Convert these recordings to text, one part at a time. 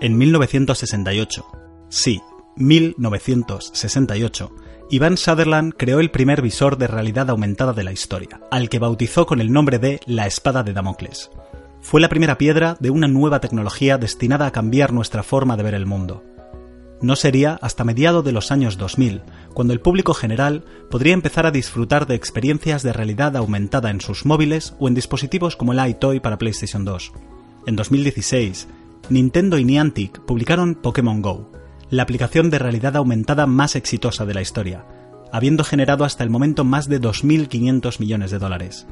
En 1968, sí, 1968, Ivan Sutherland creó el primer visor de realidad aumentada de la historia, al que bautizó con el nombre de la espada de Damocles. Fue la primera piedra de una nueva tecnología destinada a cambiar nuestra forma de ver el mundo. No sería hasta mediados de los años 2000 cuando el público general podría empezar a disfrutar de experiencias de realidad aumentada en sus móviles o en dispositivos como el iToy para PlayStation 2. En 2016, Nintendo y Niantic publicaron Pokémon Go, la aplicación de realidad aumentada más exitosa de la historia, habiendo generado hasta el momento más de 2.500 millones de dólares.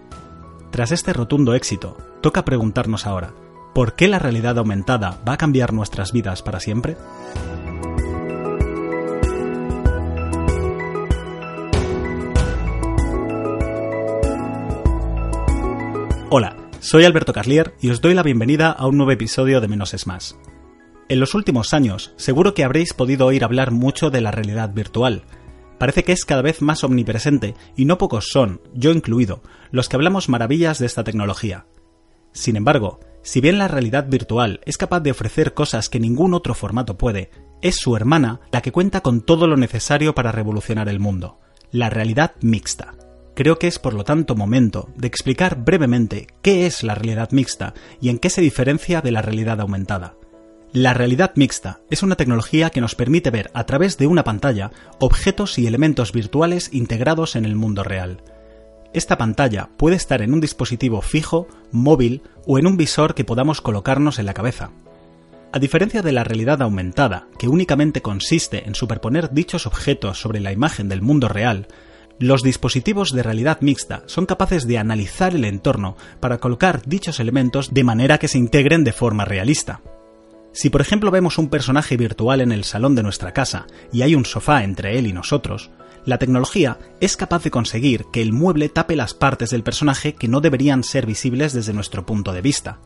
Tras este rotundo éxito, toca preguntarnos ahora, ¿por qué la realidad aumentada va a cambiar nuestras vidas para siempre? Hola, soy Alberto Carlier y os doy la bienvenida a un nuevo episodio de Menos es Más. En los últimos años, seguro que habréis podido oír hablar mucho de la realidad virtual. Parece que es cada vez más omnipresente y no pocos son, yo incluido, los que hablamos maravillas de esta tecnología. Sin embargo, si bien la realidad virtual es capaz de ofrecer cosas que ningún otro formato puede, es su hermana la que cuenta con todo lo necesario para revolucionar el mundo, la realidad mixta. Creo que es por lo tanto momento de explicar brevemente qué es la realidad mixta y en qué se diferencia de la realidad aumentada. La realidad mixta es una tecnología que nos permite ver a través de una pantalla objetos y elementos virtuales integrados en el mundo real. Esta pantalla puede estar en un dispositivo fijo, móvil o en un visor que podamos colocarnos en la cabeza. A diferencia de la realidad aumentada, que únicamente consiste en superponer dichos objetos sobre la imagen del mundo real, los dispositivos de realidad mixta son capaces de analizar el entorno para colocar dichos elementos de manera que se integren de forma realista. Si por ejemplo vemos un personaje virtual en el salón de nuestra casa y hay un sofá entre él y nosotros, la tecnología es capaz de conseguir que el mueble tape las partes del personaje que no deberían ser visibles desde nuestro punto de vista.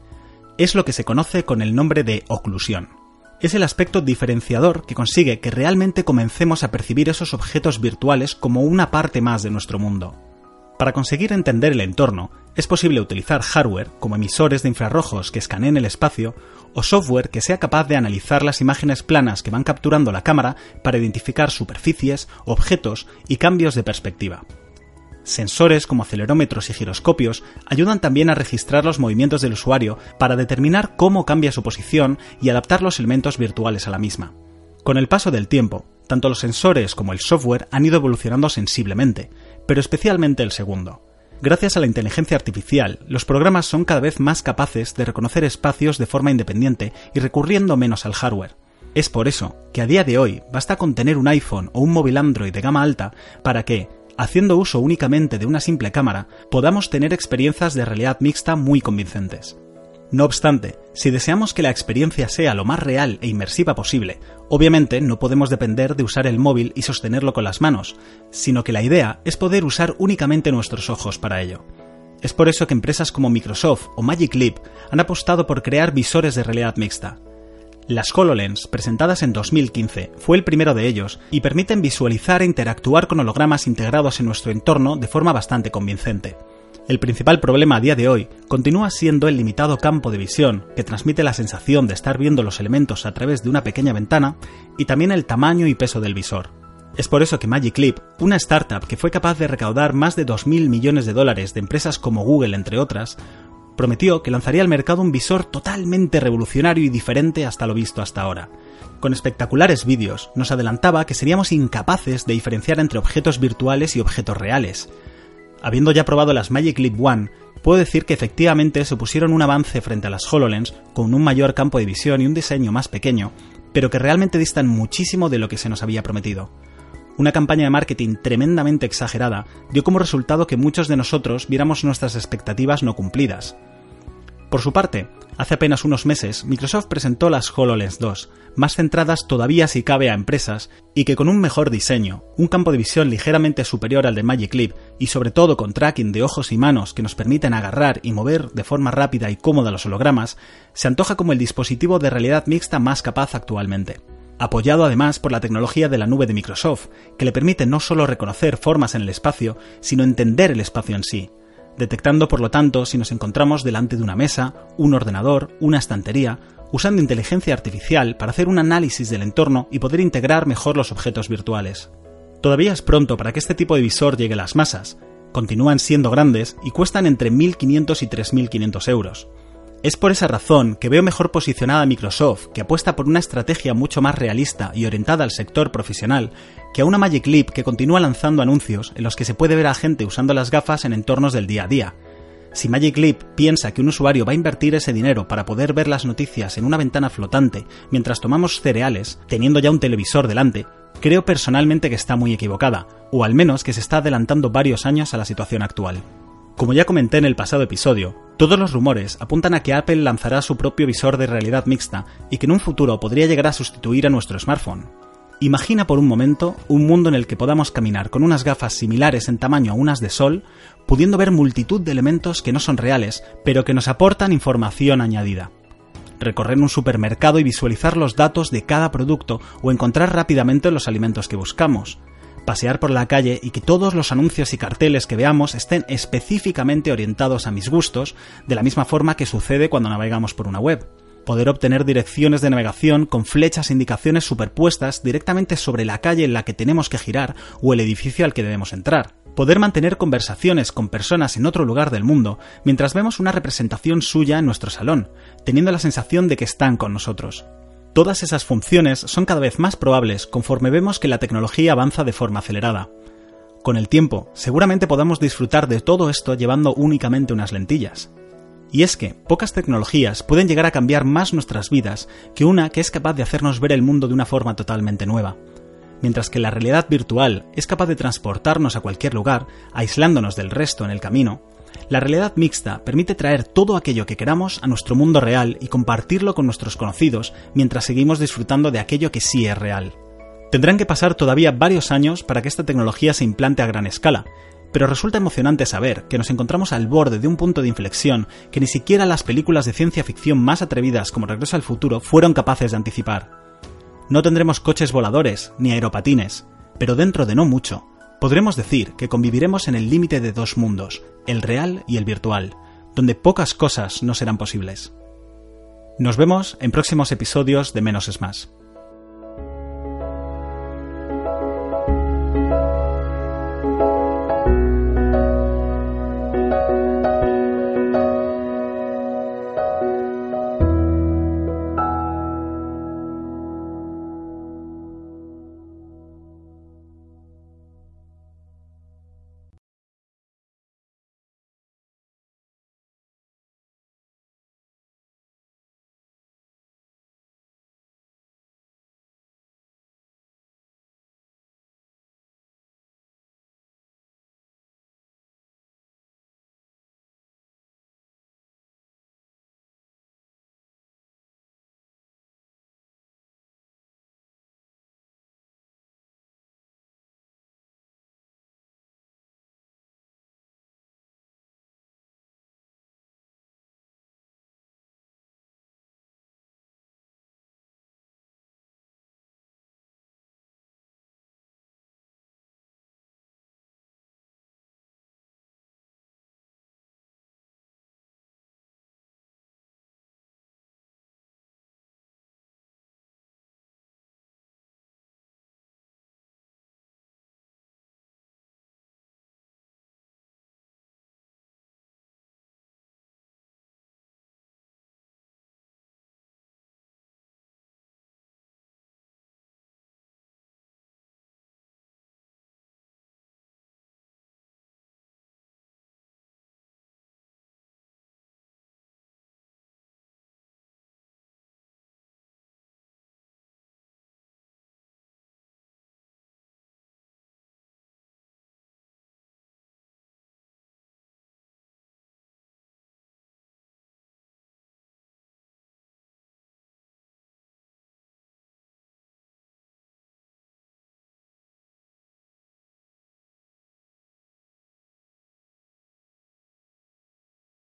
Es lo que se conoce con el nombre de oclusión es el aspecto diferenciador que consigue que realmente comencemos a percibir esos objetos virtuales como una parte más de nuestro mundo. Para conseguir entender el entorno, es posible utilizar hardware como emisores de infrarrojos que escaneen el espacio o software que sea capaz de analizar las imágenes planas que van capturando la cámara para identificar superficies, objetos y cambios de perspectiva. Sensores como acelerómetros y giroscopios ayudan también a registrar los movimientos del usuario para determinar cómo cambia su posición y adaptar los elementos virtuales a la misma. Con el paso del tiempo, tanto los sensores como el software han ido evolucionando sensiblemente, pero especialmente el segundo. Gracias a la inteligencia artificial, los programas son cada vez más capaces de reconocer espacios de forma independiente y recurriendo menos al hardware. Es por eso que a día de hoy basta con tener un iPhone o un móvil Android de gama alta para que, haciendo uso únicamente de una simple cámara, podamos tener experiencias de realidad mixta muy convincentes. No obstante, si deseamos que la experiencia sea lo más real e inmersiva posible, obviamente no podemos depender de usar el móvil y sostenerlo con las manos, sino que la idea es poder usar únicamente nuestros ojos para ello. Es por eso que empresas como Microsoft o Magic Leap han apostado por crear visores de realidad mixta, las HoloLens, presentadas en 2015, fue el primero de ellos y permiten visualizar e interactuar con hologramas integrados en nuestro entorno de forma bastante convincente. El principal problema a día de hoy continúa siendo el limitado campo de visión, que transmite la sensación de estar viendo los elementos a través de una pequeña ventana, y también el tamaño y peso del visor. Es por eso que Magic Leap, una startup que fue capaz de recaudar más de 2.000 millones de dólares de empresas como Google, entre otras, prometió que lanzaría al mercado un visor totalmente revolucionario y diferente hasta lo visto hasta ahora. Con espectaculares vídeos, nos adelantaba que seríamos incapaces de diferenciar entre objetos virtuales y objetos reales. Habiendo ya probado las Magic Leap One, puedo decir que efectivamente supusieron un avance frente a las HoloLens con un mayor campo de visión y un diseño más pequeño, pero que realmente distan muchísimo de lo que se nos había prometido. Una campaña de marketing tremendamente exagerada dio como resultado que muchos de nosotros viéramos nuestras expectativas no cumplidas. Por su parte, hace apenas unos meses, Microsoft presentó las HoloLens 2, más centradas todavía si cabe a empresas, y que con un mejor diseño, un campo de visión ligeramente superior al de Magic Leap y sobre todo con tracking de ojos y manos que nos permiten agarrar y mover de forma rápida y cómoda los hologramas, se antoja como el dispositivo de realidad mixta más capaz actualmente apoyado además por la tecnología de la nube de Microsoft, que le permite no solo reconocer formas en el espacio, sino entender el espacio en sí, detectando por lo tanto si nos encontramos delante de una mesa, un ordenador, una estantería usando inteligencia artificial para hacer un análisis del entorno y poder integrar mejor los objetos virtuales. Todavía es pronto para que este tipo de visor llegue a las masas, continúan siendo grandes y cuestan entre 1.500 y 3.500 euros. Es por esa razón que veo mejor posicionada a Microsoft, que apuesta por una estrategia mucho más realista y orientada al sector profesional, que a una Magic Leap que continúa lanzando anuncios en los que se puede ver a gente usando las gafas en entornos del día a día. Si Magic Leap piensa que un usuario va a invertir ese dinero para poder ver las noticias en una ventana flotante mientras tomamos cereales, teniendo ya un televisor delante, creo personalmente que está muy equivocada, o al menos que se está adelantando varios años a la situación actual. Como ya comenté en el pasado episodio, todos los rumores apuntan a que Apple lanzará su propio visor de realidad mixta y que en un futuro podría llegar a sustituir a nuestro smartphone. Imagina por un momento un mundo en el que podamos caminar con unas gafas similares en tamaño a unas de sol, pudiendo ver multitud de elementos que no son reales, pero que nos aportan información añadida. Recorrer un supermercado y visualizar los datos de cada producto o encontrar rápidamente los alimentos que buscamos pasear por la calle y que todos los anuncios y carteles que veamos estén específicamente orientados a mis gustos, de la misma forma que sucede cuando navegamos por una web. Poder obtener direcciones de navegación con flechas e indicaciones superpuestas directamente sobre la calle en la que tenemos que girar o el edificio al que debemos entrar. Poder mantener conversaciones con personas en otro lugar del mundo mientras vemos una representación suya en nuestro salón, teniendo la sensación de que están con nosotros. Todas esas funciones son cada vez más probables conforme vemos que la tecnología avanza de forma acelerada. Con el tiempo, seguramente podamos disfrutar de todo esto llevando únicamente unas lentillas. Y es que pocas tecnologías pueden llegar a cambiar más nuestras vidas que una que es capaz de hacernos ver el mundo de una forma totalmente nueva. Mientras que la realidad virtual es capaz de transportarnos a cualquier lugar, aislándonos del resto en el camino, la realidad mixta permite traer todo aquello que queramos a nuestro mundo real y compartirlo con nuestros conocidos mientras seguimos disfrutando de aquello que sí es real. Tendrán que pasar todavía varios años para que esta tecnología se implante a gran escala, pero resulta emocionante saber que nos encontramos al borde de un punto de inflexión que ni siquiera las películas de ciencia ficción más atrevidas como Regreso al futuro fueron capaces de anticipar. No tendremos coches voladores ni aeropatines, pero dentro de no mucho, podremos decir que conviviremos en el límite de dos mundos, el real y el virtual, donde pocas cosas no serán posibles. Nos vemos en próximos episodios de Menos es Más.